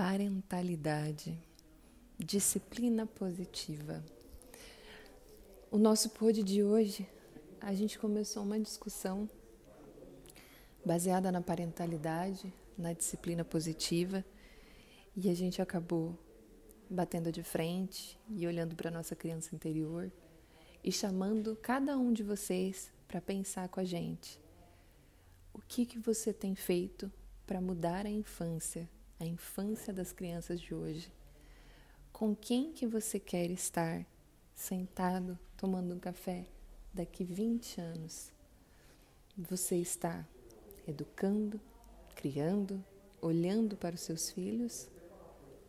parentalidade, disciplina positiva. O nosso pod de hoje, a gente começou uma discussão baseada na parentalidade, na disciplina positiva, e a gente acabou batendo de frente e olhando para nossa criança interior e chamando cada um de vocês para pensar com a gente. O que que você tem feito para mudar a infância a infância das crianças de hoje. Com quem que você quer estar sentado tomando um café daqui 20 anos? Você está educando, criando, olhando para os seus filhos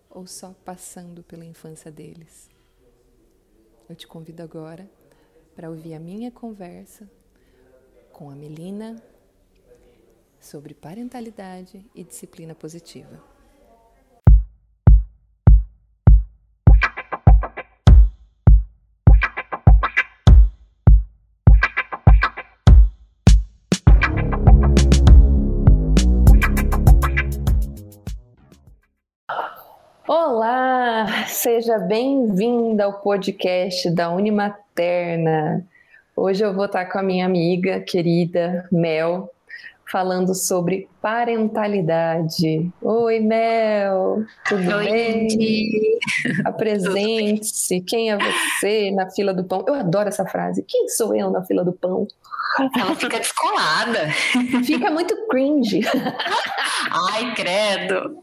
ou só passando pela infância deles? Eu te convido agora para ouvir a minha conversa com a Melina sobre parentalidade e disciplina positiva. Seja bem-vinda ao podcast da Unimaterna. Hoje eu vou estar com a minha amiga querida Mel, falando sobre parentalidade. Oi, Mel, tudo Oi, bem? Apresente-se. Quem é você na fila do pão? Eu adoro essa frase. Quem sou eu na fila do pão? Ela fica descolada. Fica muito cringe. Ai, credo.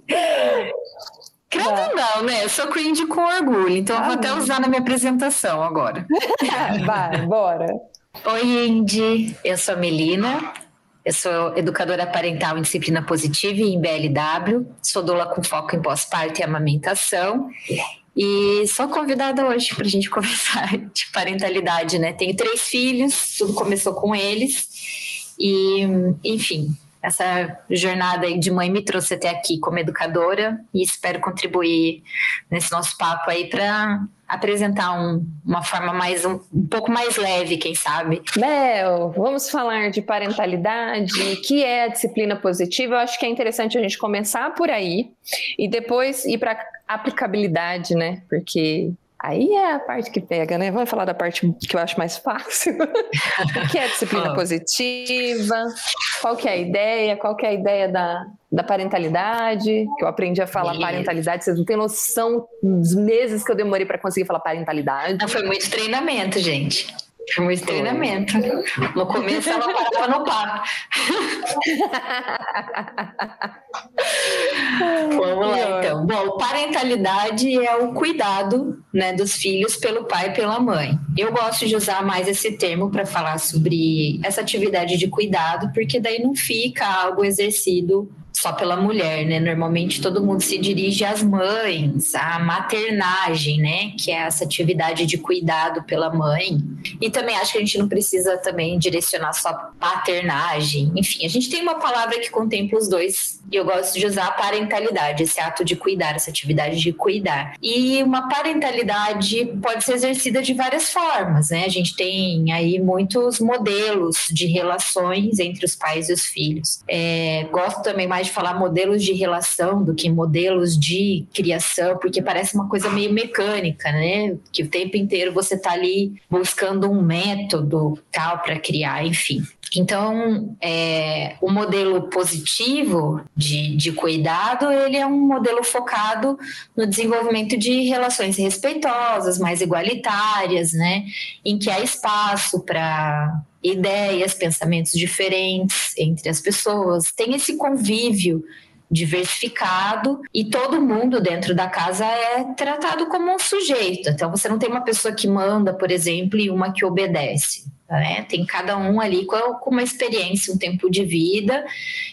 Credo não, né? Eu sou cringe com orgulho, então ah, eu vou até usar na minha apresentação agora. Vai, bora. Oi, Indy. Eu sou a Melina. Eu sou educadora parental em disciplina positiva e em BLW. Sou doula com foco em pós-parto e amamentação. E sou convidada hoje para a gente conversar de parentalidade, né? Tenho três filhos, tudo começou com eles. E, enfim, essa jornada aí de mãe me trouxe até aqui como educadora e espero contribuir nesse nosso papo aí para apresentar um, uma forma mais um, um, pouco mais leve, quem sabe. Bel, vamos falar de parentalidade, que é a disciplina positiva. Eu acho que é interessante a gente começar por aí e depois ir para aplicabilidade, né? Porque Aí é a parte que pega, né? Vamos falar da parte que eu acho mais fácil. o que é disciplina positiva? Qual que é a ideia? Qual que é a ideia da, da parentalidade? Que eu aprendi a falar parentalidade, vocês não têm noção dos meses que eu demorei para conseguir falar parentalidade. Não, foi muito treinamento, gente. Foi muito treinamento. No começo ela parava no papo. Vamos lá então. Bom, parentalidade é o cuidado né, dos filhos pelo pai e pela mãe. Eu gosto de usar mais esse termo para falar sobre essa atividade de cuidado, porque daí não fica algo exercido só pela mulher, né? Normalmente todo mundo se dirige às mães, à maternagem, né? Que é essa atividade de cuidado pela mãe. E também acho que a gente não precisa também direcionar só paternagem. Enfim, a gente tem uma palavra que contempla os dois. E eu gosto de usar a parentalidade, esse ato de cuidar, essa atividade de cuidar. E uma parentalidade pode ser exercida de várias formas, né? A gente tem aí muitos modelos de relações entre os pais e os filhos. É, gosto também mais de falar modelos de relação do que modelos de criação, porque parece uma coisa meio mecânica, né? Que o tempo inteiro você está ali buscando um método tal para criar, enfim. Então, é, o modelo positivo de, de cuidado, ele é um modelo focado no desenvolvimento de relações respeitosas, mais igualitárias, né? Em que há espaço para ideias, pensamentos diferentes entre as pessoas, tem esse convívio diversificado e todo mundo dentro da casa é tratado como um sujeito. Então você não tem uma pessoa que manda, por exemplo, e uma que obedece. Né? Tem cada um ali com, uma experiência, um tempo de vida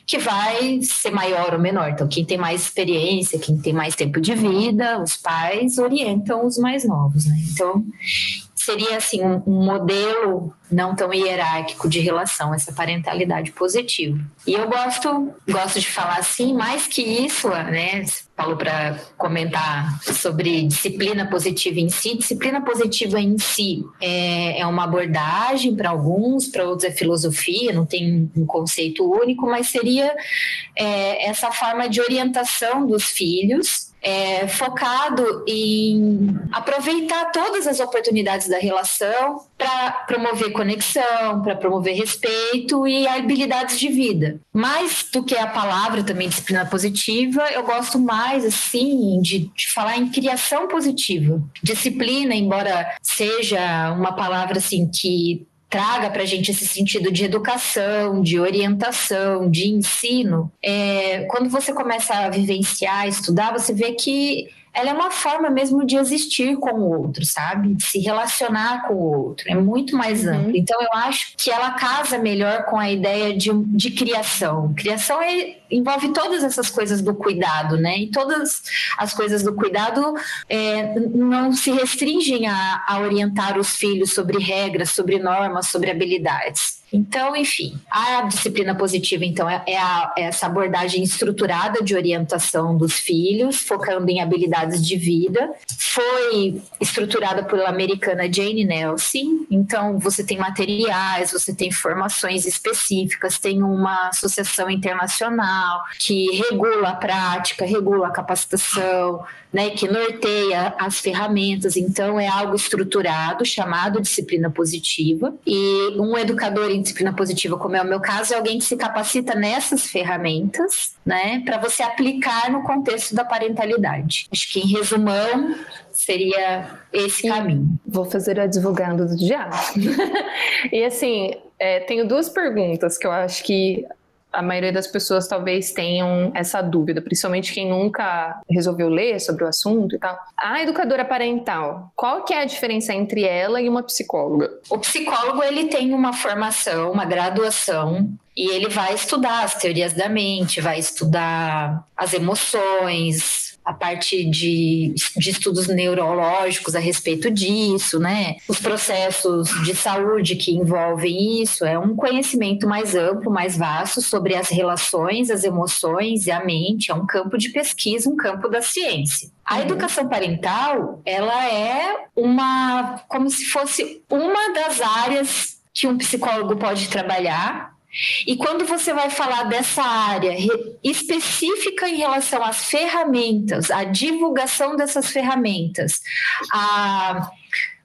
que vai ser maior ou menor. Então, quem tem mais experiência, quem tem mais tempo de vida, os pais orientam os mais novos. Né? Então, seria assim um, um modelo não tão hierárquico de relação, essa parentalidade positiva. E eu gosto, gosto de falar assim, mais que isso, né? Falou para comentar sobre disciplina positiva em si. Disciplina positiva em si é, é uma abordagem para alguns, para outros é filosofia, não tem um conceito único, mas seria é, essa forma de orientação dos filhos é, focado em aproveitar todas as oportunidades da relação para promover conexão, para promover respeito e habilidades de vida. Mais do que a palavra também disciplina positiva, eu gosto mais assim de, de falar em criação positiva. Disciplina, embora seja uma palavra assim que traga para a gente esse sentido de educação, de orientação, de ensino, é, quando você começa a vivenciar, estudar, você vê que ela é uma forma mesmo de existir com o outro, sabe? De se relacionar com o outro. É muito mais uhum. amplo. Então, eu acho que ela casa melhor com a ideia de, de criação. Criação é, envolve todas essas coisas do cuidado, né? E todas as coisas do cuidado é, não se restringem a, a orientar os filhos sobre regras, sobre normas, sobre habilidades. Então, enfim, a disciplina positiva, então, é, é, a, é, essa abordagem estruturada de orientação dos filhos, focando em habilidades de vida. Foi estruturada pela americana Jane Nelson. Então, você tem materiais, você tem formações específicas, tem uma associação internacional que regula a prática, regula a capacitação, né, que norteia as ferramentas. Então, é algo estruturado, chamado disciplina positiva. E um educador disciplina positiva, como é o meu caso, é alguém que se capacita nessas ferramentas, né, para você aplicar no contexto da parentalidade. Acho que, em resumão, seria esse caminho. Vou fazer advogado do diabo. e assim, é, tenho duas perguntas que eu acho que a maioria das pessoas talvez tenham essa dúvida, principalmente quem nunca resolveu ler sobre o assunto e tal. A educadora parental, qual que é a diferença entre ela e uma psicóloga? O psicólogo ele tem uma formação, uma graduação e ele vai estudar as teorias da mente, vai estudar as emoções, a parte de, de estudos neurológicos a respeito disso, né? Os processos de saúde que envolvem isso, é um conhecimento mais amplo, mais vasto sobre as relações, as emoções e a mente, é um campo de pesquisa, um campo da ciência. A uhum. educação parental, ela é uma como se fosse uma das áreas que um psicólogo pode trabalhar e quando você vai falar dessa área específica em relação às ferramentas, a divulgação dessas ferramentas, a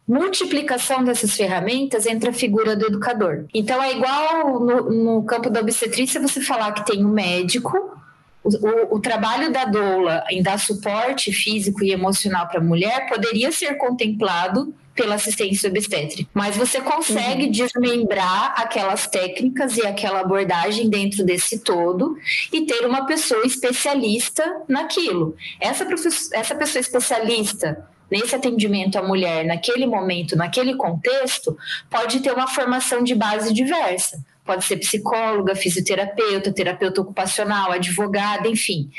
multiplicação dessas ferramentas entra a figura do educador. Então é igual no, no campo da obstetrícia você falar que tem um médico, o, o, trabalho da doula em dar suporte físico e emocional para a mulher poderia ser contemplado pela assistência obstétrica. Mas você consegue uhum. desmembrar aquelas técnicas e aquela abordagem dentro desse todo e ter uma pessoa especialista naquilo. Essa, essa pessoa especialista nesse atendimento à mulher, naquele momento, naquele contexto, pode ter uma formação de base diversa. Pode ser psicóloga, fisioterapeuta, terapeuta ocupacional, advogada, enfim.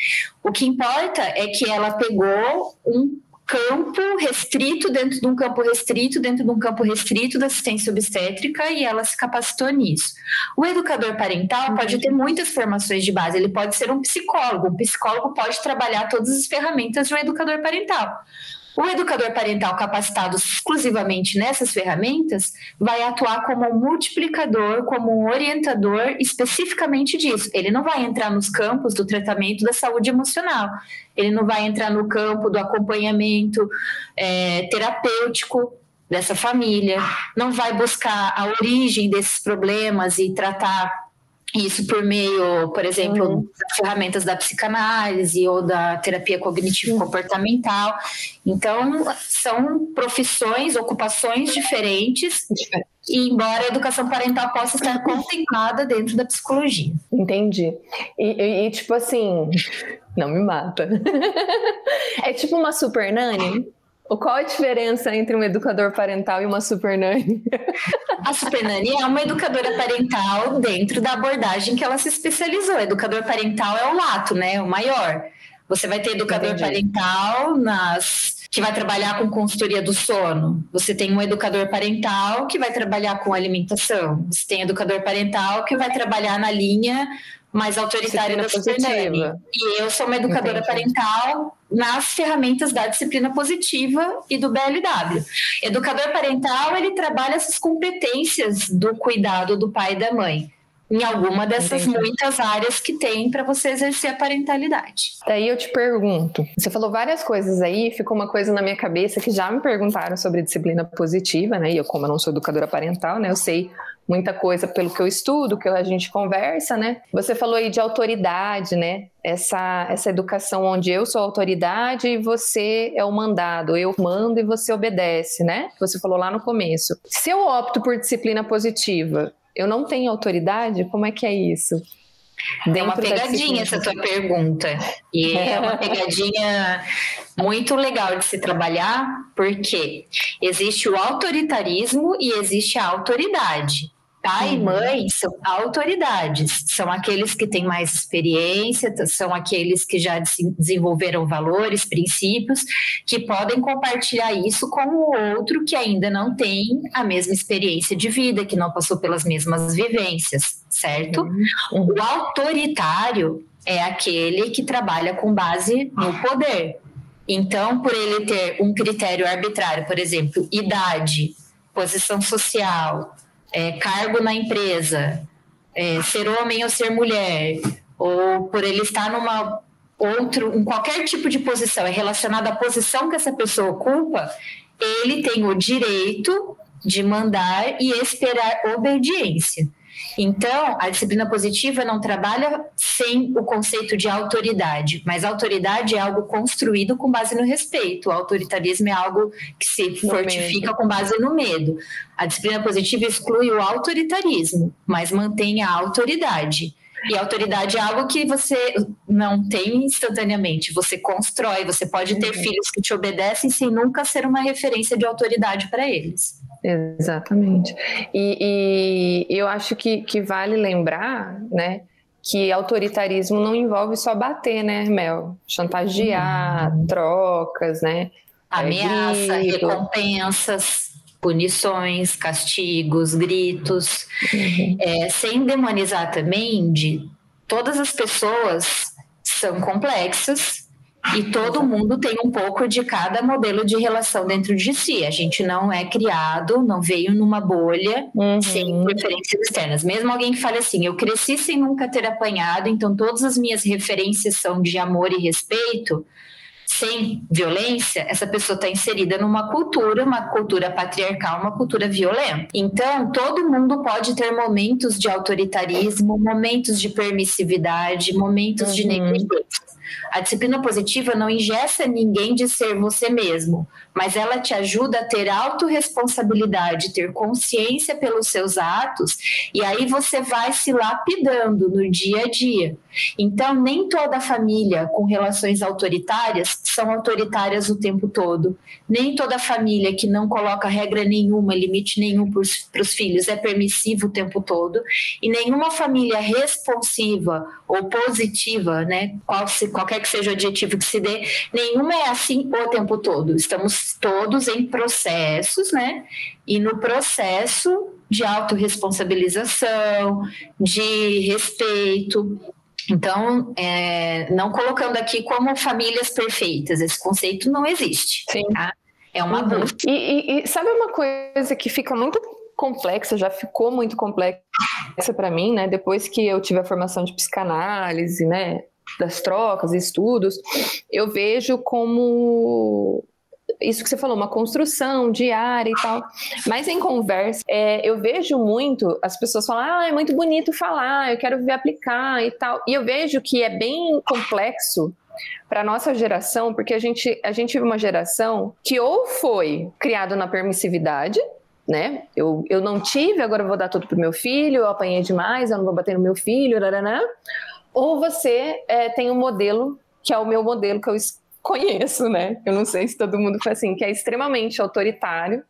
O que importa é que ela pegou um campo restrito dentro de um campo restrito dentro de um campo restrito da assistência obstétrica e ela se capacitou nisso. O educador parental pode ter muitas formações de base, ele pode ser um psicólogo, um psicólogo pode trabalhar todas as ferramentas de um educador parental. O educador parental capacitado exclusivamente nessas ferramentas vai atuar como um multiplicador, como um orientador especificamente disso. Ele não vai entrar nos campos do tratamento da saúde emocional, ele não vai entrar no campo do acompanhamento é, terapêutico dessa família, não vai buscar a origem desses problemas e tratar isso por meio, por exemplo, uhum. das ferramentas da psicanálise ou da terapia cognitivo-comportamental. Então, são profissões, ocupações diferentes, e embora a educação parental possa estar contemplada dentro da psicologia. Entendi. E, e, e tipo assim, não me mata. é tipo uma super nani? Qual a diferença entre um educador parental e uma super nani? A super nani é uma educadora parental dentro da abordagem que ela se especializou. O educador parental é o lato, né? O maior. Você vai ter educador Entendi. parental nas que vai trabalhar com consultoria do sono. Você tem um educador parental que vai trabalhar com alimentação. Você tem educador parental que vai trabalhar na linha mais autoritária da Supernani. E eu sou uma educadora Entendi. parental nas ferramentas da disciplina positiva e do BLW. Educador parental, ele trabalha essas competências do cuidado do pai e da mãe em alguma dessas Entendi. muitas áreas que tem para você exercer a parentalidade. Daí eu te pergunto, você falou várias coisas aí, ficou uma coisa na minha cabeça que já me perguntaram sobre disciplina positiva, né? E eu como eu não sou educadora parental, né, eu sei muita coisa pelo que eu estudo, que a gente conversa, né? Você falou aí de autoridade, né? Essa, essa educação onde eu sou autoridade e você é o mandado, eu mando e você obedece, né? Você falou lá no começo. Se eu opto por disciplina positiva, eu não tenho autoridade? Como é que é isso? Dentro é uma pegadinha essa tua pergunta. E é uma pegadinha muito legal de se trabalhar, porque existe o autoritarismo e existe a autoridade. Pai e mãe são autoridades, são aqueles que têm mais experiência, são aqueles que já desenvolveram valores, princípios, que podem compartilhar isso com o outro que ainda não tem a mesma experiência de vida, que não passou pelas mesmas vivências, certo? Uhum. O autoritário é aquele que trabalha com base no poder. Então, por ele ter um critério arbitrário, por exemplo, idade, posição social, é, cargo na empresa, é, ser homem ou ser mulher, ou por ele estar numa outro, em qualquer tipo de posição é relacionado à posição que essa pessoa ocupa, ele tem o direito de mandar e esperar obediência. Então, a disciplina positiva não trabalha sem o conceito de autoridade, mas autoridade é algo construído com base no respeito. O autoritarismo é algo que se fortifica com base no medo. A disciplina positiva exclui o autoritarismo, mas mantém a autoridade. E autoridade é algo que você não tem instantaneamente, você constrói, você pode ter uhum. filhos que te obedecem sem nunca ser uma referência de autoridade para eles. Exatamente. E, e, eu acho que, que vale lembrar, né, que autoritarismo não envolve só bater, né, Mel? Chantagear, uhum. trocas, né? Ameaça, é, recompensas, punições, castigos, gritos. Uhum. É, sem demonizar também de todas as pessoas são complexas e todo mundo tem um pouco de cada modelo de relação dentro de si. A gente não é criado, não veio numa bolha uhum. sem preferências externas. Mesmo alguém que fale assim, eu cresci sem nunca ter apanhado, então todas as minhas referências são de amor e respeito, sem violência, essa pessoa está inserida numa cultura, uma cultura patriarcal, uma cultura violenta. Então, todo mundo pode ter momentos de autoritarismo, momentos de permissividade, momentos uhum. de negligência. A disciplina positiva não ingessa ninguém de ser você mesmo, mas ela te ajuda a ter autorresponsabilidade, ter consciência pelos seus atos, e aí você vai se lapidando no dia a dia. Então, nem toda família com relações autoritárias são autoritárias o tempo todo. Nem toda família que não coloca regra nenhuma, limite nenhum para os filhos é permissiva o tempo todo. E nenhuma família responsiva ou positiva, né, qual se, qualquer que seja o adjetivo que se dê, nenhuma é assim o tempo todo. Estamos todos em processos, né? E no processo de autorresponsabilização, de respeito, então, é, não colocando aqui como famílias perfeitas, esse conceito não existe. Sim. Tá? É uma uhum. E, e, e, sabe uma coisa que fica muito complexa, já ficou muito complexa para mim, né? Depois que eu tive a formação de psicanálise, né? Das trocas, estudos, eu vejo como isso que você falou, uma construção diária e tal. Mas em conversa, é, eu vejo muito as pessoas falam, ah, é muito bonito falar, eu quero ver aplicar e tal. E eu vejo que é bem complexo para nossa geração, porque a gente a gente vive uma geração que ou foi criado na permissividade, né? Eu, eu não tive, agora eu vou dar tudo pro meu filho, eu apanhei demais, eu não vou bater no meu filho, rarana. Ou você é, tem um modelo que é o meu modelo que eu conheço, né? Eu não sei se todo mundo foi assim, que é extremamente autoritário.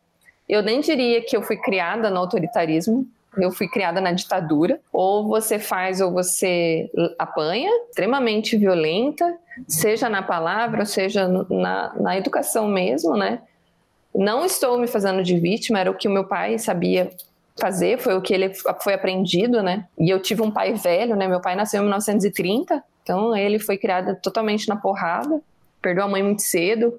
Eu nem diria que eu fui criada no autoritarismo, Eu fui criada na ditadura. Ou você faz ou você apanha, extremamente violenta, seja na palavra, seja na, na educação mesmo, né? Não estou me fazendo de vítima, era o que o meu pai sabia fazer, foi o que ele foi aprendido, né? E eu tive um pai velho, né? Meu pai nasceu em 1930, então ele foi criado totalmente na porrada, perdeu a mãe muito cedo.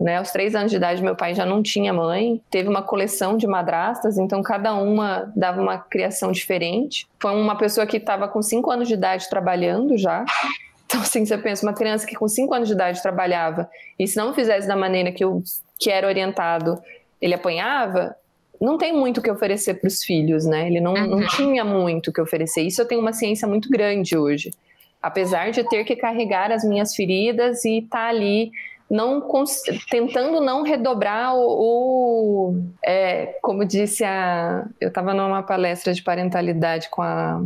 Né, aos três anos de idade, meu pai já não tinha mãe. Teve uma coleção de madrastas, então cada uma dava uma criação diferente. Foi uma pessoa que estava com cinco anos de idade trabalhando já. Então, assim, você pensa, uma criança que com cinco anos de idade trabalhava e se não fizesse da maneira que, eu, que era orientado, ele apanhava, não tem muito o que oferecer para os filhos, né? Ele não, uhum. não tinha muito o que oferecer. Isso eu tenho uma ciência muito grande hoje. Apesar de ter que carregar as minhas feridas e estar tá ali não tentando não redobrar o, o é, como disse a eu estava numa palestra de parentalidade com a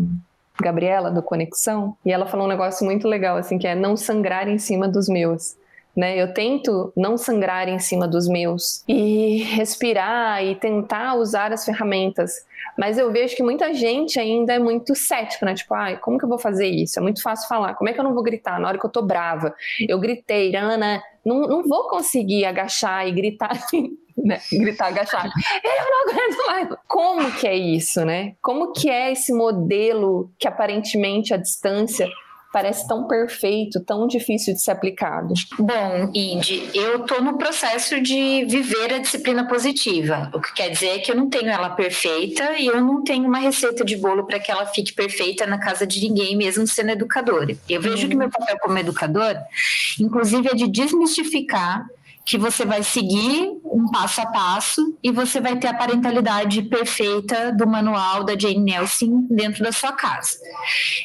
Gabriela do Conexão e ela falou um negócio muito legal assim que é não sangrar em cima dos meus né? Eu tento não sangrar em cima dos meus e respirar e tentar usar as ferramentas. Mas eu vejo que muita gente ainda é muito cética, né? Tipo, ai, como que eu vou fazer isso? É muito fácil falar. Como é que eu não vou gritar na hora que eu tô brava? Eu gritei, Ana, não, não vou conseguir agachar e gritar, né? Gritar, agachar. Eu não aguento mais. Como que é isso, né? Como que é esse modelo que aparentemente a distância parece tão perfeito, tão difícil de ser aplicado? Bom, Indy, eu estou no processo de viver a disciplina positiva. O que quer dizer é que eu não tenho ela perfeita e eu não tenho uma receita de bolo para que ela fique perfeita na casa de ninguém, mesmo sendo educadora. Eu vejo que meu papel como educador, inclusive, é de desmistificar que você vai seguir um passo a passo e você vai ter a parentalidade perfeita do manual da Jane Nelson dentro da sua casa.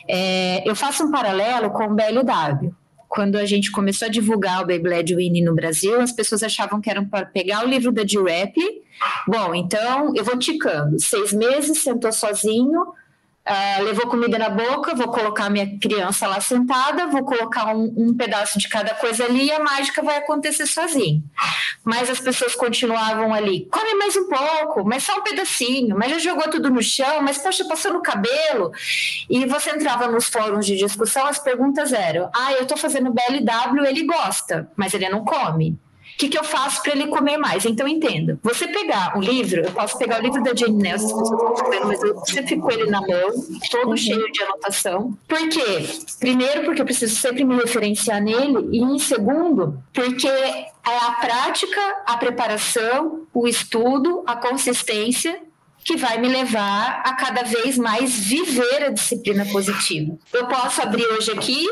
É, eu faço um paralelo com o BLW. Quando a gente começou a divulgar o Led Winnie no Brasil, as pessoas achavam que era para pegar o livro da G-Rap. Bom, então eu vou ticando. Seis meses, sentou sozinho, Uh, levou comida na boca, vou colocar minha criança lá sentada, vou colocar um, um, pedaço de cada coisa ali e a mágica vai acontecer sozinho. Mas as pessoas continuavam ali, come mais um pouco, mas só um pedacinho, mas já jogou tudo no chão, mas poxa, passou no cabelo. E você entrava nos fóruns de discussão, as perguntas eram: ah, eu tô fazendo BLW, ele gosta, mas ele não come. O que, que eu faço para ele comer mais? Então, entenda. Você pegar o livro, eu posso pegar o livro da Jane Nelson, as pessoas estão mas eu sempre fico ele na mão, todo uhum. cheio de anotação. Por quê? Primeiro, porque eu preciso sempre me referenciar nele, e em segundo, porque é a prática, a preparação, o estudo, a consistência que vai me levar a cada vez mais viver a disciplina positiva. Eu posso abrir hoje aqui,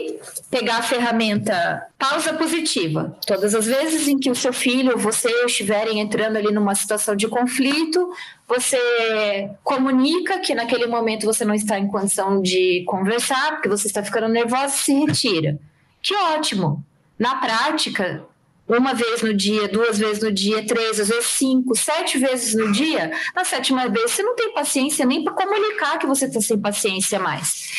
pegar a ferramenta pausa positiva. Todas as vezes em que o seu filho ou você estiverem entrando ali numa situação de conflito, você comunica que naquele momento você não está em condição de conversar, porque você está ficando nervosa e se retira. Que ótimo! Na prática, uma vez no dia, duas vezes no dia, três, às vezes cinco, sete vezes no dia, na sétima vez você não tem paciência nem para comunicar que você está sem paciência mais.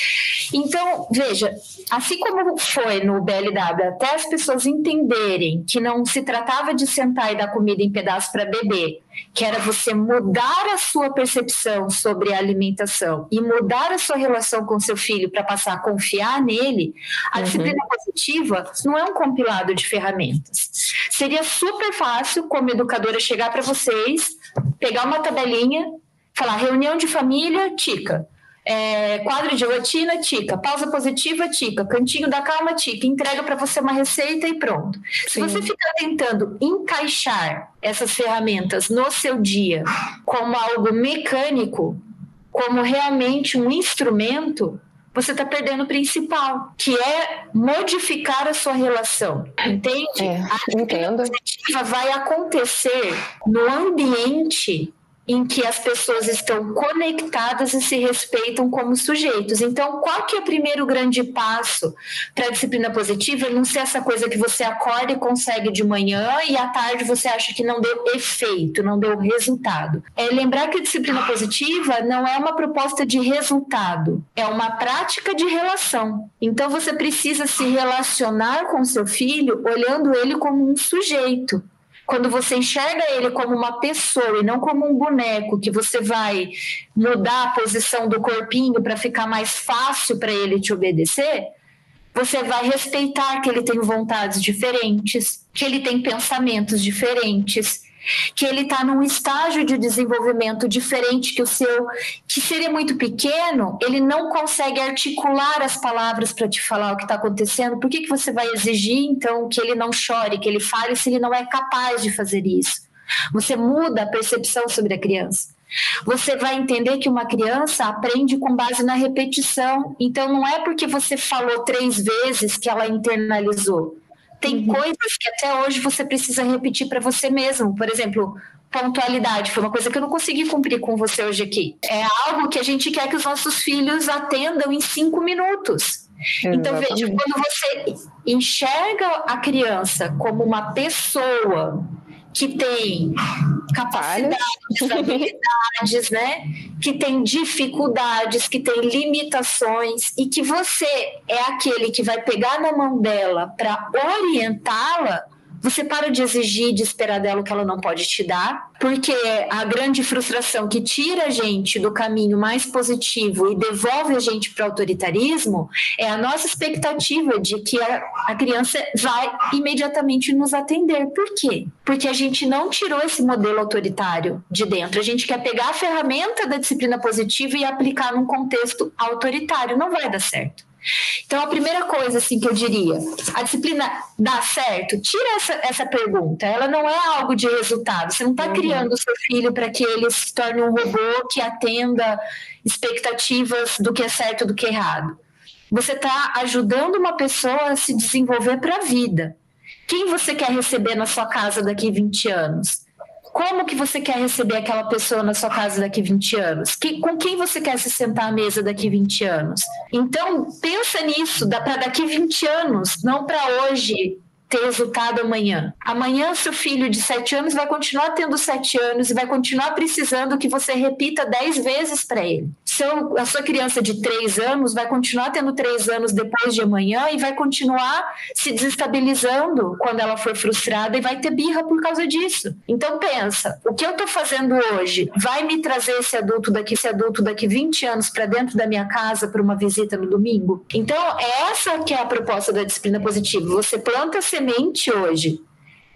Então, veja, assim como foi no BLW, até as pessoas entenderem que não se tratava de sentar e dar comida em pedaços para beber, que era você mudar a sua percepção sobre a alimentação e mudar a sua relação com seu filho para passar a confiar nele, a uhum. disciplina positiva não é um compilado de ferramentas. Seria super fácil, como educadora, chegar para vocês, pegar uma tabelinha, falar reunião de família, tica é, quadro de rotina, tica. Pausa positiva, tica. Cantinho da calma, tica. Entrega para você uma receita e pronto. Sim. Se você ficar tentando encaixar essas ferramentas no seu dia como algo mecânico, como realmente um instrumento, você está perdendo o principal, que é modificar a sua relação. Entende? É, a entendo. positiva vai acontecer no ambiente em que as pessoas estão conectadas e se respeitam como sujeitos. Então, qual que é o primeiro grande passo para a disciplina positiva? Não ser essa coisa que você acorda e consegue de manhã e à tarde você acha que não deu efeito, não deu resultado. É lembrar que a disciplina positiva não é uma proposta de resultado, é uma prática de relação. Então, você precisa se relacionar com seu filho olhando ele como um sujeito quando você enxerga ele como uma pessoa e não como um boneco que você vai mudar a posição do corpinho para ficar mais fácil para ele te obedecer, você vai respeitar que ele tem vontades diferentes, que ele tem pensamentos diferentes, que ele está num estágio de desenvolvimento diferente que o seu, que seria muito pequeno, ele não consegue articular as palavras para te falar o que está acontecendo. Por que, que você vai exigir, então, que ele não chore, que ele fale, se ele não é capaz de fazer isso? Você muda a percepção sobre a criança. Você vai entender que uma criança aprende com base na repetição. Então, não é porque você falou três vezes que ela internalizou. Tem uhum. coisas que até hoje você precisa repetir para você mesmo. Por exemplo, pontualidade foi uma coisa que eu não consegui cumprir com você hoje aqui. É algo que a gente quer que os nossos filhos atendam em cinco minutos. Então, veja, quando você enxerga a criança como uma pessoa que tem capacidades, habilidades, né? Que tem dificuldades, que tem limitações e que você é aquele que vai pegar na mão dela para orientá-la você para de exigir, de esperar dela o que ela não pode te dar, porque a grande frustração que tira a gente do caminho mais positivo e devolve a gente para o autoritarismo é a nossa expectativa de que a, a criança vai imediatamente nos atender. Por quê? Porque a gente não tirou esse modelo autoritário de dentro. A gente quer pegar a ferramenta da disciplina positiva e aplicar num contexto autoritário. Não vai dar certo. Então, a primeira coisa assim que eu diria, a disciplina dá certo? Tira essa, essa pergunta. Ela não é algo de resultado. Você não está uhum. criando o seu filho para que ele se torne um robô que atenda expectativas do que é certo do que é errado. Você está ajudando uma pessoa a se desenvolver para a vida. Quem você quer receber na sua casa daqui 20 anos? Como que você quer receber aquela pessoa na sua casa daqui 20 anos? Que, com quem você quer se sentar à mesa daqui 20 anos? Então, pensa nisso, para daqui 20 anos, não para hoje, ter resultado amanhã. Amanhã, seu filho de 7 anos vai continuar tendo 7 anos e vai continuar precisando que você repita 10 vezes para ele. Seu, a sua criança de 3 anos vai continuar tendo 3 anos depois de amanhã e vai continuar se desestabilizando quando ela for frustrada e vai ter birra por causa disso. Então pensa, o que eu estou fazendo hoje vai me trazer esse adulto daqui, esse adulto daqui 20 anos para dentro da minha casa para uma visita no domingo? Então, essa que é a proposta da disciplina positiva. Você planta semente hoje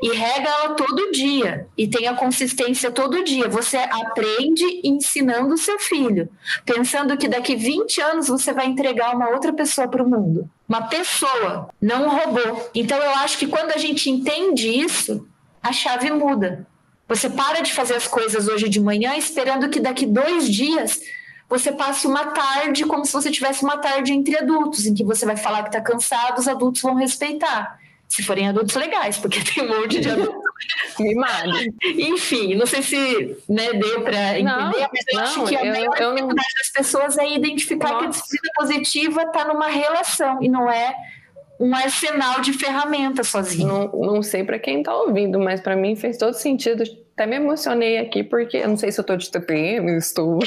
e rega ela todo dia e tem a consistência todo dia. Você aprende ensinando o seu filho, pensando que daqui 20 anos você vai entregar uma outra pessoa para o mundo. Uma pessoa, não um robô. Então eu acho que quando a gente entende isso, a chave muda. Você para de fazer as coisas hoje de manhã esperando que daqui dois dias você passe uma tarde como se você tivesse uma tarde entre adultos, em que você vai falar que está cansado, os adultos vão respeitar se forem adultos legais, porque tem um monte de adultos mimado. Enfim, não sei se né, deu para entender, não, mas eu não, acho que a eu, maior eu, dificuldade das pessoas é identificar Nossa. que a disciplina positiva está numa relação e não é um arsenal de ferramentas sozinho. Não, não sei para quem está ouvindo, mas para mim fez todo sentido. Até me emocionei aqui, porque eu não sei se eu estou de TPM, estou.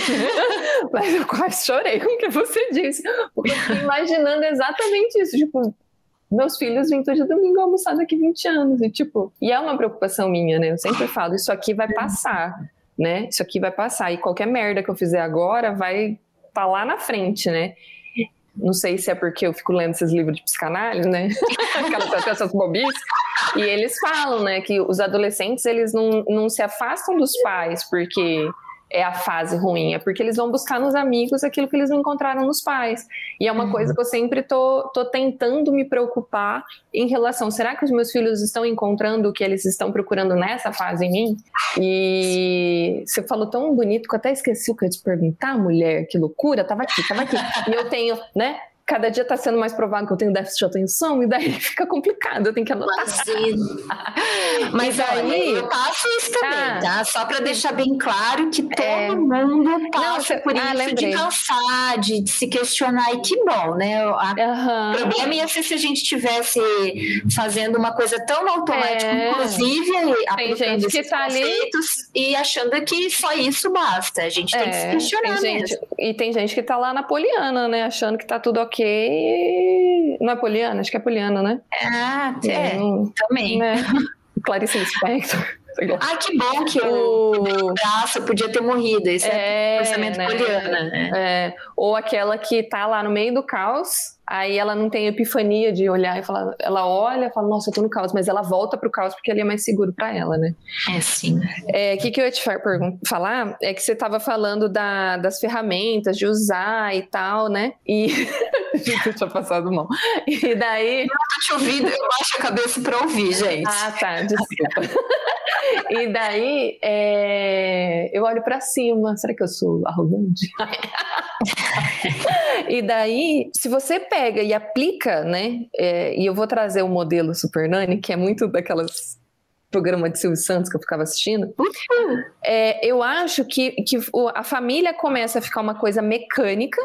mas eu quase chorei com o que você disse. Porque eu fiquei imaginando exatamente isso. Tipo, meus filhos vêm todo domingo almoçar daqui 20 anos. E, tipo, e é uma preocupação minha, né? Eu sempre falo, isso aqui vai passar, né? Isso aqui vai passar. E qualquer merda que eu fizer agora vai estar tá lá na frente, né? Não sei se é porque eu fico lendo esses livros de psicanálise, né? Aquelas essas bobices. E eles falam, né, que os adolescentes, eles não, não se afastam dos pais porque é a fase ruim, é porque eles vão buscar nos amigos aquilo que eles não encontraram nos pais. E é uma uhum. coisa que eu sempre tô, tô tentando me preocupar em relação, será que os meus filhos estão encontrando o que eles estão procurando nessa fase em mim? E você falou tão bonito que eu até esqueci o que eu ia te perguntar, mulher, que loucura, tava aqui, tava aqui. E eu tenho, né, cada dia está sendo mais provado que eu tenho déficit de atenção e daí fica complicado, eu tenho que anotar. Mas aí eu passo isso também, ah, tá? Só para deixar bem claro que todo é... mundo passa Não, por ah, isso lembrei. de cansar, de, de, se questionar e que bom, né? O uhum. problema ia ser se a gente estivesse fazendo uma coisa tão automática, é... inclusive tem gente que tá ali e achando que só isso basta. A gente é, tem que se é, questionar tem. Gente, e tem gente que tá lá na poliana, né? Achando que tá tudo ok ok. Não é Poliana? Acho que é Poliana, né? Ah, é, também. Né? Clarice Lispector. Ah, que bom que o, o braço podia ter morrido. Esse é, é pensamento né? poliana. Né? É. Ou aquela que tá lá no meio do caos Aí ela não tem epifania de olhar e falar, ela olha e fala, nossa, eu tô no caos, mas ela volta pro caos porque ali é mais seguro para ela, né? É sim. O é, que, que eu ia te falar é que você tava falando da, das ferramentas, de usar e tal, né? E. eu tinha passado mal. E daí. Eu não tô te ouvindo, eu baixo a cabeça pra ouvir, gente. Ah, tá, desculpa. e daí, é... eu olho para cima. Será que eu sou arrogante? e daí, se você pega e aplica, né? É, e eu vou trazer o um modelo Super Nani, que é muito daquelas programa de Silvio Santos que eu ficava assistindo, é, eu acho que, que a família começa a ficar uma coisa mecânica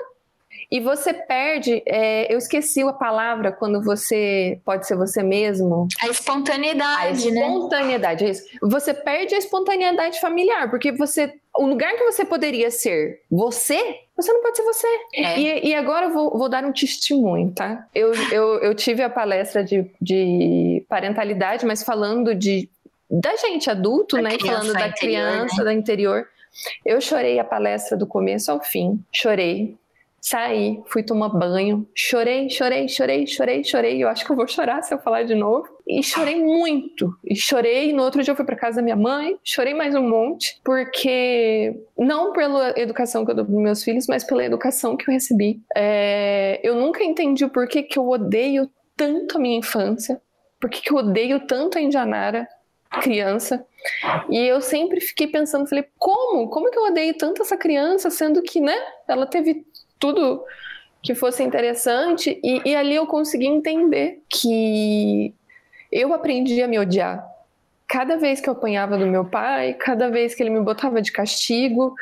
e você perde, é, eu esqueci a palavra quando você pode ser você mesmo. A espontaneidade, a né? espontaneidade, é isso. Você perde a espontaneidade familiar, porque você, o lugar que você poderia ser você, você não pode ser você. É. E, e, agora eu vou, vou, dar um testemunho, tá? Eu, eu, eu tive a palestra de, de parentalidade, mas falando de da gente adulto, da né? Falando da interior, criança, né? da interior. Eu chorei a palestra do começo ao fim, chorei. Saí, fui tomar banho, chorei, chorei, chorei, chorei, chorei. Eu acho que eu vou chorar se eu falar de novo. E chorei muito. E chorei. No outro dia eu fui para casa da minha mãe, chorei mais um monte, porque não pela educação que eu dou para meus filhos, mas pela educação que eu recebi. É... eu nunca entendi o porquê que eu odeio tanto a minha infância, por que eu odeio tanto a Indianara, criança. E eu sempre fiquei pensando, falei, como? Como que eu odeio tanto essa criança, sendo que, né, ela teve tudo que fosse interessante, e, e ali eu consegui entender que eu aprendi a me odiar. Cada vez que eu apanhava do meu pai, cada vez que ele me botava de castigo,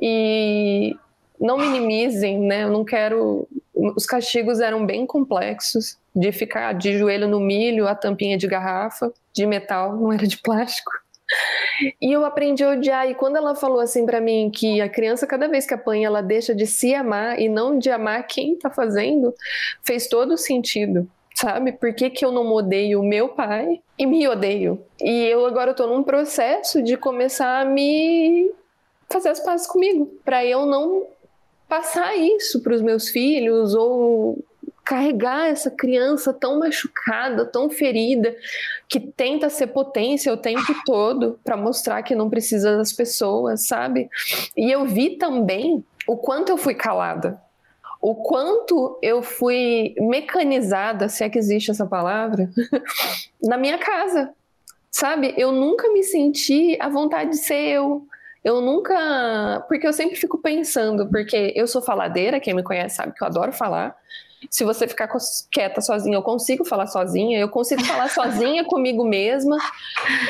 e não minimizem, né? Eu não quero. Os castigos eram bem complexos, de ficar de joelho no milho, a tampinha de garrafa, de metal, não era de plástico. E eu aprendi a odiar. E quando ela falou assim para mim que a criança, cada vez que apanha, ela deixa de se amar e não de amar quem tá fazendo, fez todo sentido. Sabe? Por que, que eu não odeio o meu pai e me odeio? E eu agora tô num processo de começar a me fazer as pazes comigo, para eu não passar isso para os meus filhos ou carregar essa criança tão machucada, tão ferida, que tenta ser potência o tempo todo para mostrar que não precisa das pessoas, sabe? E eu vi também o quanto eu fui calada, o quanto eu fui mecanizada, se é que existe essa palavra, na minha casa, sabe? Eu nunca me senti à vontade de ser eu. Eu nunca. Porque eu sempre fico pensando, porque eu sou faladeira, quem me conhece sabe que eu adoro falar. Se você ficar quieta sozinha, eu consigo falar sozinha, eu consigo falar sozinha comigo mesma.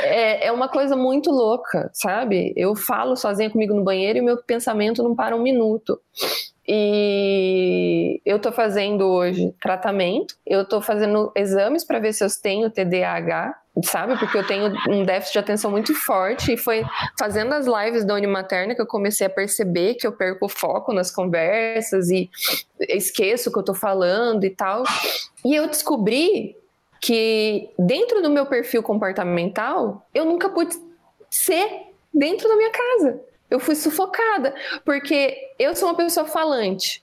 É, é, uma coisa muito louca, sabe? Eu falo sozinha comigo no banheiro e meu pensamento não para um minuto. E eu tô fazendo hoje tratamento, eu tô fazendo exames para ver se eu tenho TDAH, sabe? Porque eu tenho um déficit de atenção muito forte e foi fazendo as lives da Unimaterna que eu comecei a perceber que eu perco o foco nas conversas e esqueço o que eu tô falando e tal. E eu descobri que dentro do meu perfil comportamental, eu nunca pude ser dentro da minha casa. Eu fui sufocada, porque eu sou uma pessoa falante,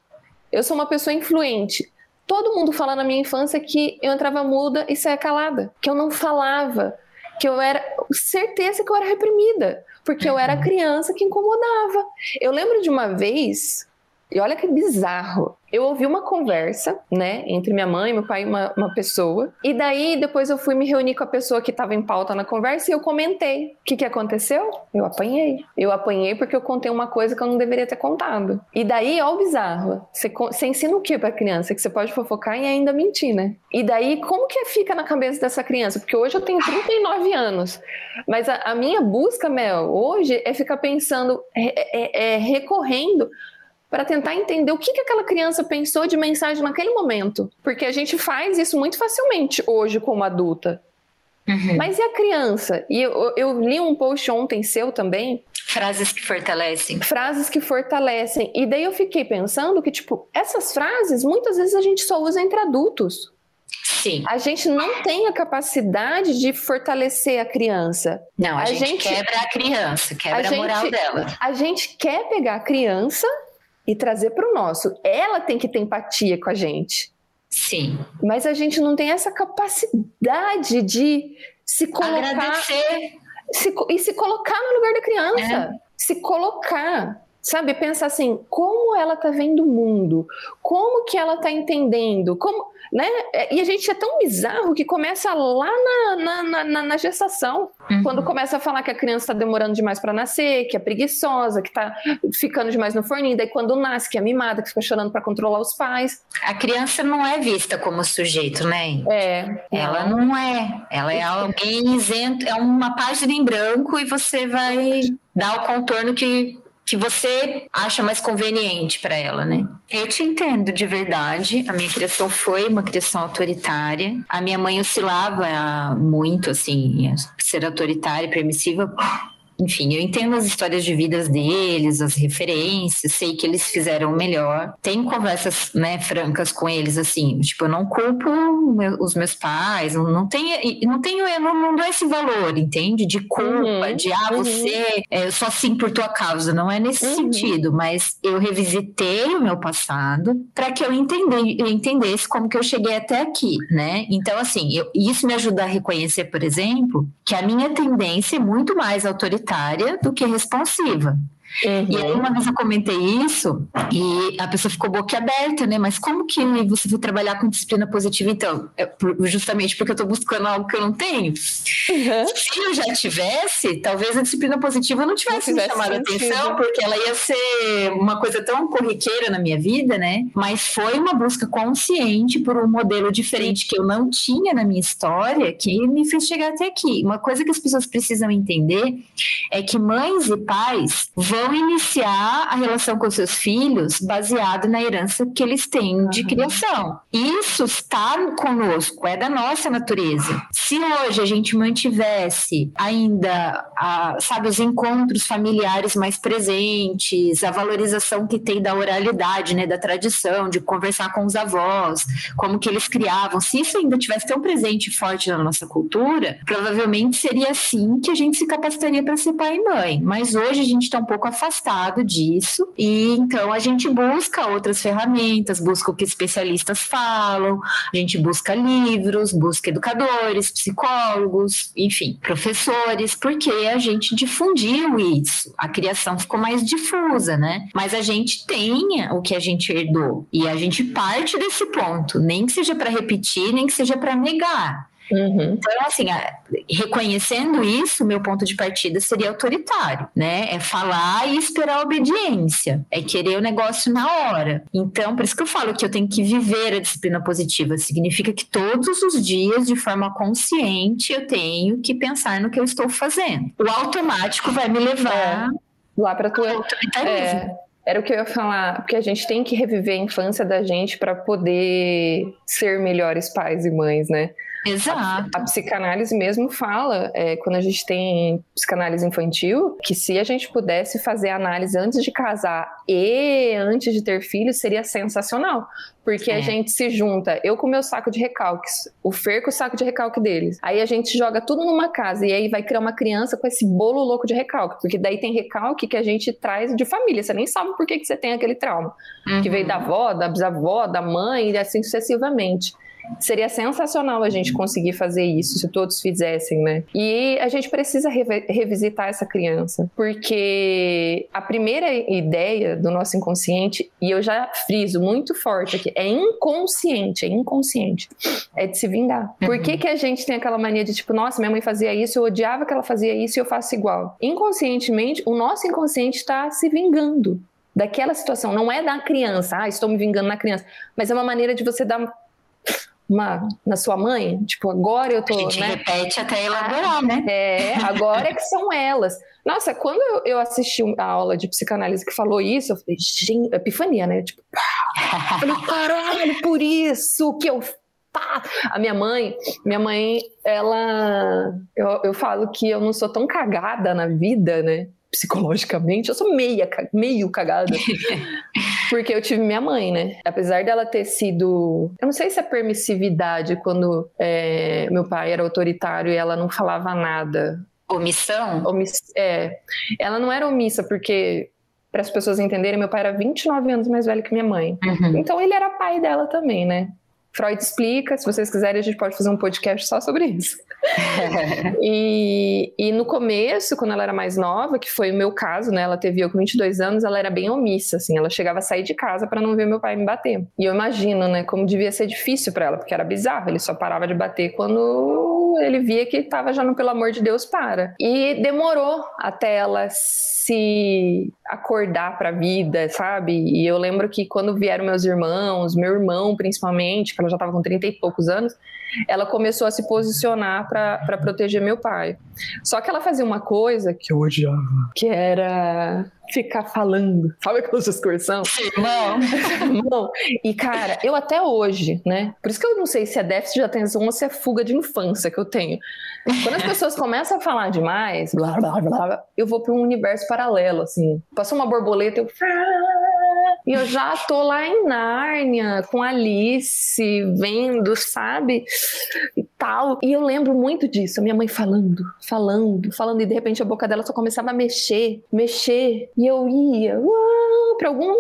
eu sou uma pessoa influente, Todo mundo fala na minha infância que eu entrava muda e saía calada, que eu não falava, que eu era certeza que eu era reprimida, porque eu era uhum. criança que incomodava. Eu lembro de uma vez, e olha que bizarro, eu ouvi uma conversa, né, entre minha mãe, meu pai e uma, uma pessoa. E daí, depois eu fui me reunir com a pessoa que estava em pauta na conversa e eu comentei. O que, que aconteceu? Eu apanhei. Eu apanhei porque eu contei uma coisa que eu não deveria ter contado. E daí, ó o bizarro. Você, você ensina o que pra criança? Que você pode fofocar e ainda mentir, né? E daí, como que fica na cabeça dessa criança? Porque hoje eu tenho 39 anos. Mas a, a minha busca, Mel, hoje é ficar pensando, é, é, é recorrendo para tentar entender o que, que aquela criança pensou de mensagem naquele momento. Porque a gente faz isso muito facilmente hoje como adulta. Uhum. Mas e a criança? E eu, eu, li um post ontem seu também. Frases que fortalecem. Frases que fortalecem. E daí eu fiquei pensando que, tipo, essas frases muitas vezes a gente só usa entre adultos. Sim. A gente não tem a capacidade de fortalecer a criança. Não, a, a gente, gente, quebra a criança, quebra a, a moral gente, dela. A gente quer pegar a criança e trazer para o nosso. Ela tem que ter empatia com a gente. Sim. Mas a gente não tem essa capacidade de se colocar. Agradecer. Se, e se colocar no lugar da criança. É. Se colocar. Sabe, pensar assim, como ela tá vendo o mundo? Como que ela tá entendendo? Como né? É, e a gente é tão bizarro que começa lá na, na, na, na gestação, uhum. quando começa a falar que a criança está demorando demais para nascer, que é preguiçosa, que está ficando demais no forninho, daí quando nasce, que é mimada, que fica chorando para controlar os pais. A criança não é vista como sujeito, né? É. Ela não é. Ela é alguém isento, é uma página em branco e você vai dar o contorno que que você acha mais conveniente para ela, né? Eu te entendo de verdade. A minha criação foi uma criação autoritária. A minha mãe oscilava muito, assim, ser autoritária e permissiva enfim, eu entendo as histórias de vidas deles, as referências, sei que eles fizeram o melhor. Tenho conversas, né, francas com eles, assim, tipo, eu não culpo meu, os meus pais, não, não tenho, não tenho, eu não, não dou esse valor, entende? De culpa, uhum, de, ah, uhum. você, é, eu sou assim por tua causa, não é nesse uhum. sentido, mas eu revisitei o meu passado para que eu, entender, eu entendesse como que eu cheguei até aqui, né? Então, assim, eu, isso me ajuda a reconhecer, por exemplo, que a minha tendência é muito mais autoritária autoritária do que responsiva. Uhum. E aí uma vez eu comentei isso e a pessoa ficou boquiaberta, né? Mas como que você vai trabalhar com disciplina positiva então? É justamente porque eu estou buscando algo que eu não tenho. Uhum. Se eu já tivesse, talvez a disciplina positiva não tivesse, não tivesse me chamado a atenção, porque ela ia ser uma coisa tão corriqueira na minha vida, né? Mas foi uma busca consciente por um modelo diferente que eu não tinha na minha história que me fez chegar até aqui. Uma coisa que as pessoas precisam entender é que mães e pais vão vão iniciar a relação com seus filhos baseado na herança que eles têm de uhum. criação. Isso está conosco, é da nossa natureza. Se hoje a gente mantivesse ainda, a, sabe, os encontros familiares mais presentes, a valorização que tem da oralidade, né, da tradição, de conversar com os avós, como que eles criavam, se isso ainda tivesse tão presente e forte na nossa cultura, provavelmente seria assim que a gente se capacitaria para ser pai e mãe. Mas hoje a gente está um pouco afastado disso e então a gente busca outras ferramentas, busca o que especialistas falam, a gente busca livros, busca educadores, psicólogos, enfim, professores, porque a gente difundiu isso, a criação ficou mais difusa, né? Mas a gente tem o que a gente herdou e a gente parte desse ponto, nem que seja para repetir, nem que seja para negar. Uhum. Então, assim, reconhecendo isso, meu ponto de partida seria autoritário, né? É falar e esperar a obediência, é querer o negócio na hora. Então, por isso que eu falo que eu tenho que viver a disciplina positiva. Significa que todos os dias, de forma consciente, eu tenho que pensar no que eu estou fazendo. O automático vai me levar é, lá para tua é, era o que eu ia falar, porque a gente tem que reviver a infância da gente para poder ser melhores pais e mães, né? Exato. A, a psicanálise mesmo fala, é, quando a gente tem psicanálise infantil, que se a gente pudesse fazer análise antes de casar e antes de ter filhos, seria sensacional. Porque é. a gente se junta, eu com o meu saco de recalques, o Fer com o saco de recalque deles. Aí a gente joga tudo numa casa e aí vai criar uma criança com esse bolo louco de recalque. Porque daí tem recalque que a gente traz de família. Você nem sabe por que, que você tem aquele trauma. Uhum. Que veio da avó, da bisavó, da mãe e assim sucessivamente. Seria sensacional a gente conseguir fazer isso se todos fizessem, né? E a gente precisa revisitar essa criança, porque a primeira ideia do nosso inconsciente, e eu já friso muito forte aqui, é inconsciente, é inconsciente, é de se vingar. Por que, uhum. que a gente tem aquela mania de tipo, nossa, minha mãe fazia isso, eu odiava que ela fazia isso e eu faço igual? Inconscientemente, o nosso inconsciente está se vingando daquela situação. Não é da criança, ah, estou me vingando na criança, mas é uma maneira de você dar uma, na sua mãe? Tipo, agora eu tô. A gente né? repete até elaborar, né? É, agora é que são elas. Nossa, quando eu, eu assisti a aula de psicanálise que falou isso, eu falei, gente, epifania, né? Tipo, eu falei, caralho, por isso que eu a minha mãe, minha mãe, ela. Eu, eu falo que eu não sou tão cagada na vida, né? Psicologicamente, eu sou meia, meio cagada. Porque eu tive minha mãe, né? Apesar dela ter sido. Eu não sei se é permissividade quando é, meu pai era autoritário e ela não falava nada. Omissão? Omiss... É. Ela não era omissa, porque para as pessoas entenderem, meu pai era 29 anos mais velho que minha mãe. Uhum. Então ele era pai dela também, né? Freud explica, se vocês quiserem, a gente pode fazer um podcast só sobre isso. e, e, no começo, quando ela era mais nova, que foi o meu caso, né? Ela teve eu com 22 anos, ela era bem omissa, assim. Ela chegava a sair de casa para não ver meu pai me bater. E eu imagino, né, como devia ser difícil para ela, porque era bizarro. Ele só parava de bater quando ele via que estava já no pelo amor de Deus para. E demorou até ela se acordar para a vida, sabe? E eu lembro que quando vieram meus irmãos, meu irmão principalmente, que ela já estava com 30 e poucos anos, ela começou a se posicionar para proteger meu pai. Só que ela fazia uma coisa que eu odiava, que era ficar falando. Sabe aquela excursão? Não. não. E, cara, eu até hoje, né? Por isso que eu não sei se é déficit de atenção ou se é fuga de infância que eu tenho. Quando as pessoas começam a falar demais, blá, blá, blá, eu vou para um universo paralelo, assim. Passou uma borboleta, eu e eu já tô lá em Nárnia com Alice, vendo, sabe? E tal. E eu lembro muito disso, a minha mãe falando, falando, falando, e de repente a boca dela só começava a mexer, mexer. E eu ia para algum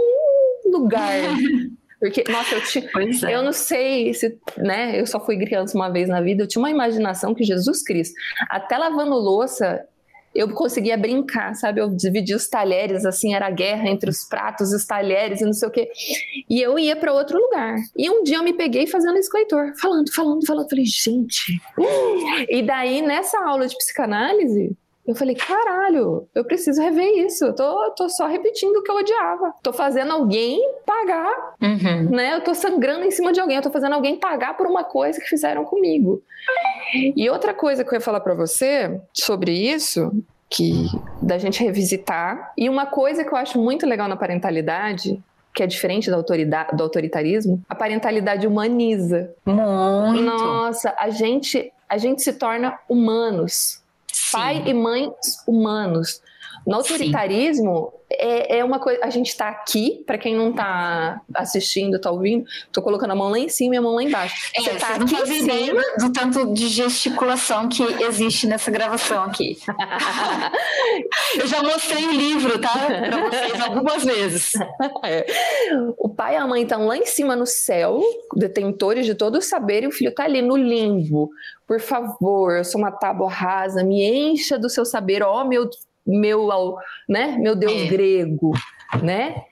lugar. Porque, nossa, eu, tinha, é. eu não sei se, né? Eu só fui criança uma vez na vida, eu tinha uma imaginação que Jesus Cristo, até lavando louça, eu conseguia brincar, sabe? Eu dividia os talheres, assim, era guerra entre os pratos os talheres e não sei o quê. E eu ia para outro lugar. E um dia eu me peguei fazendo isso com o Heitor, falando, falando, falando. Falei, gente. E daí, nessa aula de psicanálise, eu falei, caralho, eu preciso rever isso. Eu tô, tô só repetindo o que eu odiava. Tô fazendo alguém pagar, uhum. né? Eu tô sangrando em cima de alguém. Eu tô fazendo alguém pagar por uma coisa que fizeram comigo. E outra coisa que eu ia falar para você sobre isso, que da gente revisitar, e uma coisa que eu acho muito legal na parentalidade, que é diferente da autoridade, do autoritarismo, a parentalidade humaniza. Muito. Nossa, a gente, a gente se torna humanos pai e mãe humanos. No autoritarismo, é, é, uma coisa. A gente está aqui, para quem não está assistindo, está ouvindo, estou colocando a mão lá em cima e a mão lá embaixo. É, você tá não ideia do tanto de gesticulação que existe nessa gravação aqui. Eu já mostrei o livro, tá? Para vocês algumas vezes. É. O pai e a mãe estão lá em cima no céu, detentores de todo o saber, e o filho está ali no limbo. Por favor, eu sou uma tábua rasa, me encha do seu saber, ó oh, meu meu, né, meu deus é. grego, né?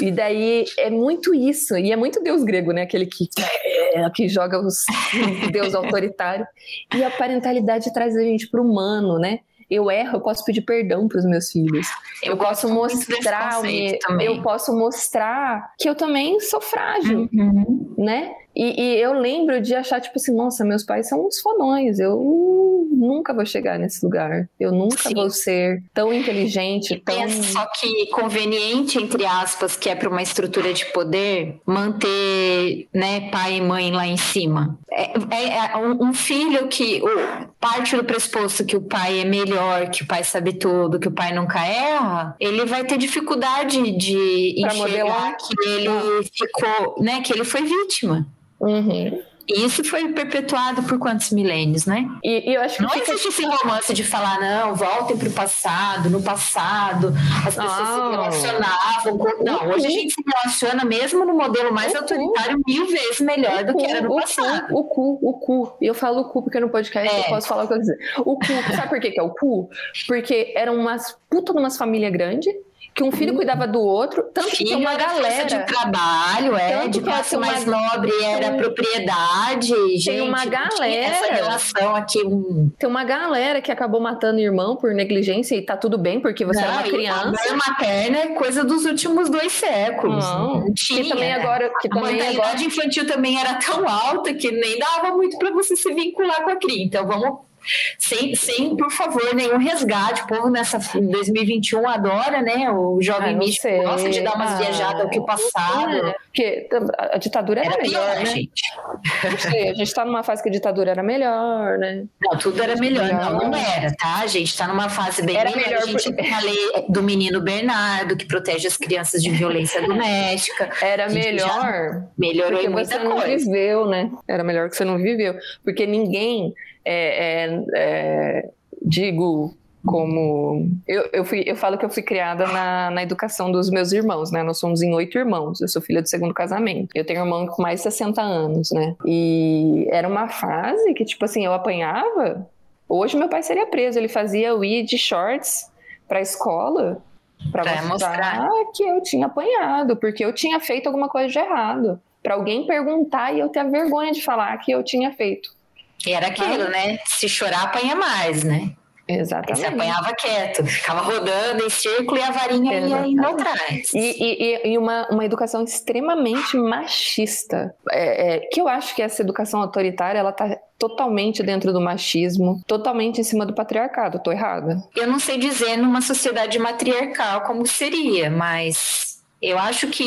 E daí é muito isso, e é muito deus grego, né? Aquele que, que joga os deus autoritário. E a parentalidade traz a gente para o humano, né? eu erro, eu posso pedir perdão para os meus filhos. Eu, eu posso mostrar, eu posso mostrar que eu também sou frágil, uhum. né? E, e, eu lembro de achar, tipo assim, nossa, meus pais são uns fodões, eu nunca vou chegar nesse lugar, eu nunca Sim. vou ser tão inteligente, e tão... Só que conveniente, entre aspas, que é para uma estrutura de poder, manter, né, pai e mãe lá em cima. É, é, é um, filho que o, parte do pressuposto que o pai é melhor, que o pai sabe tudo, que o pai nunca erra, ele vai ter dificuldade de pra enxergar modelar. que ele ficou, né, que ele foi vítima. Uhum. E isso foi perpetuado por quantos milênios, né? E, e eu acho que não fica... existe esse romance de falar, não, voltem para o passado, no passado, as pessoas se relacionavam. Com... Não, hoje a gente se relaciona mesmo no modelo mais o autoritário mil vezes melhor do que era no o passado. Cu, o cu, o cu. E eu falo o cu porque no podcast é. eu posso falar o que eu quiser. O cu, sabe por que, que é o cu? Porque eram umas puta de umas famílias grandes que um filho cuidava do outro, tanto filho que uma galera de trabalho, é, de classe mais uma... nobre era propriedade, tem gente, uma galera essa relação aqui tem uma galera que acabou matando o irmão por negligência e tá tudo bem porque você não, era uma criança. A materna é coisa dos últimos dois séculos. Não, não tinha, que também né? agora que a também agora... infantil também era tão alta que nem dava muito para você se vincular com a cria. Então vamos Sem, sem, por favor, nenhum resgate. O povo nessa 2021 adora, né? O jovem ah, místico gosta de dar umas ah, viajadas ao que passado. É, porque a ditadura era, era melhor, pior, né? gente. Sei, a gente tá numa fase que a ditadura era melhor, né? Não, tudo era melhor. Não, não era, tá? A gente tá numa fase bem era melhor. A gente tem a lei do menino Bernardo, que protege as crianças de violência doméstica. Era melhor. Melhorou porque muita você não coisa. viveu, né? Era melhor que você não viveu. Porque ninguém é, é, é, digo como eu, eu, fui, eu falo que eu fui criada na, na educação dos meus irmãos, né? Nós somos em oito irmãos. Eu sou filha do segundo casamento. Eu tenho um irmão com mais de 60 anos, né? E era uma fase que, tipo assim, eu apanhava. Hoje meu pai seria preso. Ele fazia o ir de shorts pra escola para mostrar, mostrar que eu tinha apanhado, porque eu tinha feito alguma coisa de errado. Para alguém perguntar e eu ter a vergonha de falar que eu tinha feito. E era aquilo, ah. né? Se chorar, apanha mais, né? Exatamente. Você apanhava quieto, ficava rodando em círculo e a varinha Exatamente. ia indo atrás. E, e, e, uma, uma educação extremamente machista. É, é, que eu acho que essa educação autoritária, ela tá totalmente dentro do machismo, totalmente em cima do patriarcado. Tô errada? Eu não sei dizer numa sociedade matriarcal como seria, mas eu acho que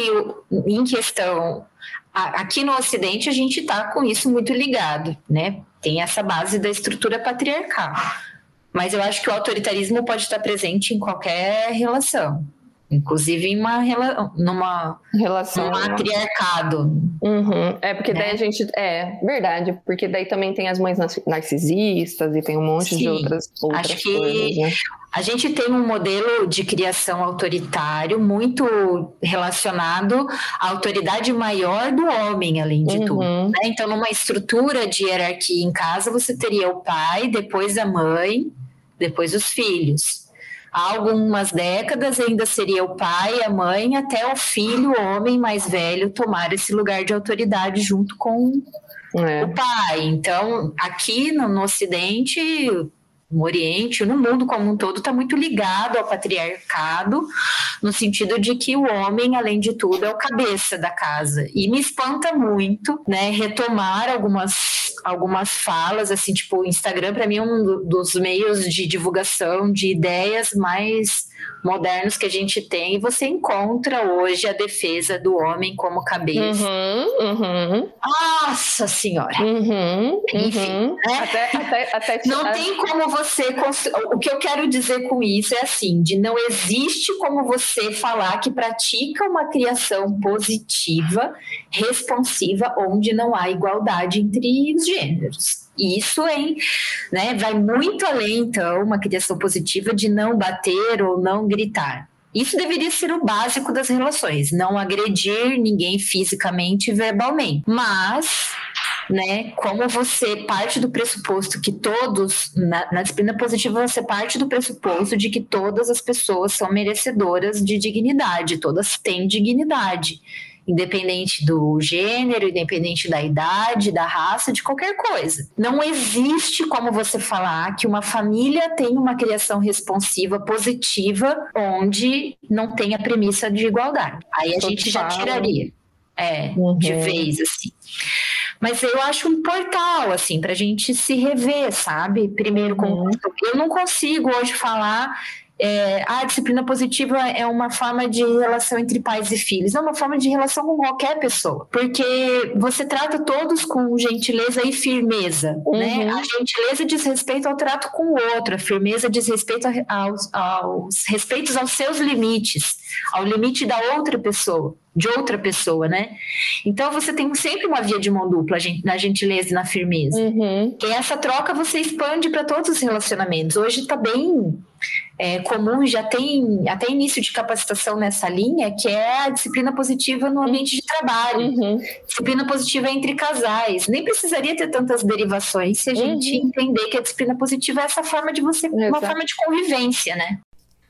em questão aqui no Ocidente a gente está com isso muito ligado, né? Tem essa base da estrutura patriarcal. Mas eu acho que o autoritarismo pode estar presente em qualquer relação. Inclusive em uma numa relação um matriarcado. Uhum. É porque né? daí a gente é verdade, porque daí também tem as mães narcisistas e tem um monte Sim. de outras, outras Acho que coisas, né? A gente tem um modelo de criação autoritário muito relacionado à autoridade maior do homem, além de uhum. tudo. Né? Então, numa estrutura de hierarquia em casa, você teria o pai, depois a mãe, depois os filhos. Há algumas décadas ainda seria o pai, a mãe, até o filho, o homem mais velho, tomar esse lugar de autoridade junto com é. o pai. Então, aqui no, no Ocidente, no Oriente, no mundo como um todo, está muito ligado ao patriarcado, no sentido de que o homem, além de tudo, é o cabeça da casa. E me espanta muito, né, retomar algumas algumas falas, assim, tipo, o Instagram para mim é um dos meios de divulgação de ideias mais modernos que a gente tem, e você encontra hoje a defesa do homem como cabeça. Uhum, uhum. Nossa Senhora! Uhum, Enfim, uhum. né? até, até, até não tem como você. O que eu quero dizer com isso é assim: de não existe como você falar que pratica uma criação positiva, responsiva, onde não há igualdade entre os gêneros. Isso hein, né, vai muito além, então, uma criação positiva de não bater ou não gritar. Isso deveria ser o básico das relações, não agredir ninguém fisicamente e verbalmente. Mas, né, como você parte do pressuposto que todos, na, na, disciplina positiva, você parte do pressuposto de que todas as pessoas são merecedoras de dignidade, todas têm dignidade independente do gênero, independente da idade, da raça, de qualquer coisa. Não existe como você falar que uma família tem uma criação responsiva positiva onde não tem a premissa de igualdade. Aí a Total. gente já tiraria. É, uhum. de vez, assim. Mas eu acho um portal, assim, para a gente se rever, sabe? Primeiro, uhum. eu não consigo hoje falar é, a disciplina positiva é uma forma de relação entre pais e filhos, é uma forma de relação com qualquer pessoa, porque você trata todos com gentileza e firmeza, né? uhum. né? A gentileza diz respeito ao trato com o outro, a firmeza diz respeito aos, aos respeitos aos seus limites, ao limite da outra pessoa de outra pessoa, né? Então você tem sempre uma via de mão dupla na gentileza e na firmeza. Uhum. E essa troca você expande para todos os relacionamentos. Hoje está bem é, comum, já tem até início de capacitação nessa linha, que é a disciplina positiva no ambiente de trabalho. Uhum. Disciplina positiva entre casais. Nem precisaria ter tantas derivações se a gente uhum. entender que a disciplina positiva é essa forma de você, Exato. uma forma de convivência, né?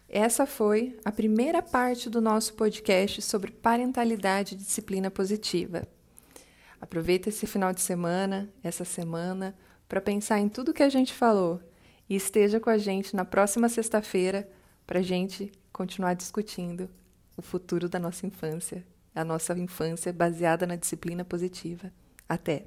Essa foi a primeira parte do nosso podcast sobre parentalidade e disciplina positiva. Aproveita esse final de semana, essa semana, para pensar em tudo que a gente falou e esteja com a gente na próxima sexta-feira para a gente continuar discutindo o futuro da nossa infância, a nossa infância baseada na disciplina positiva. Até!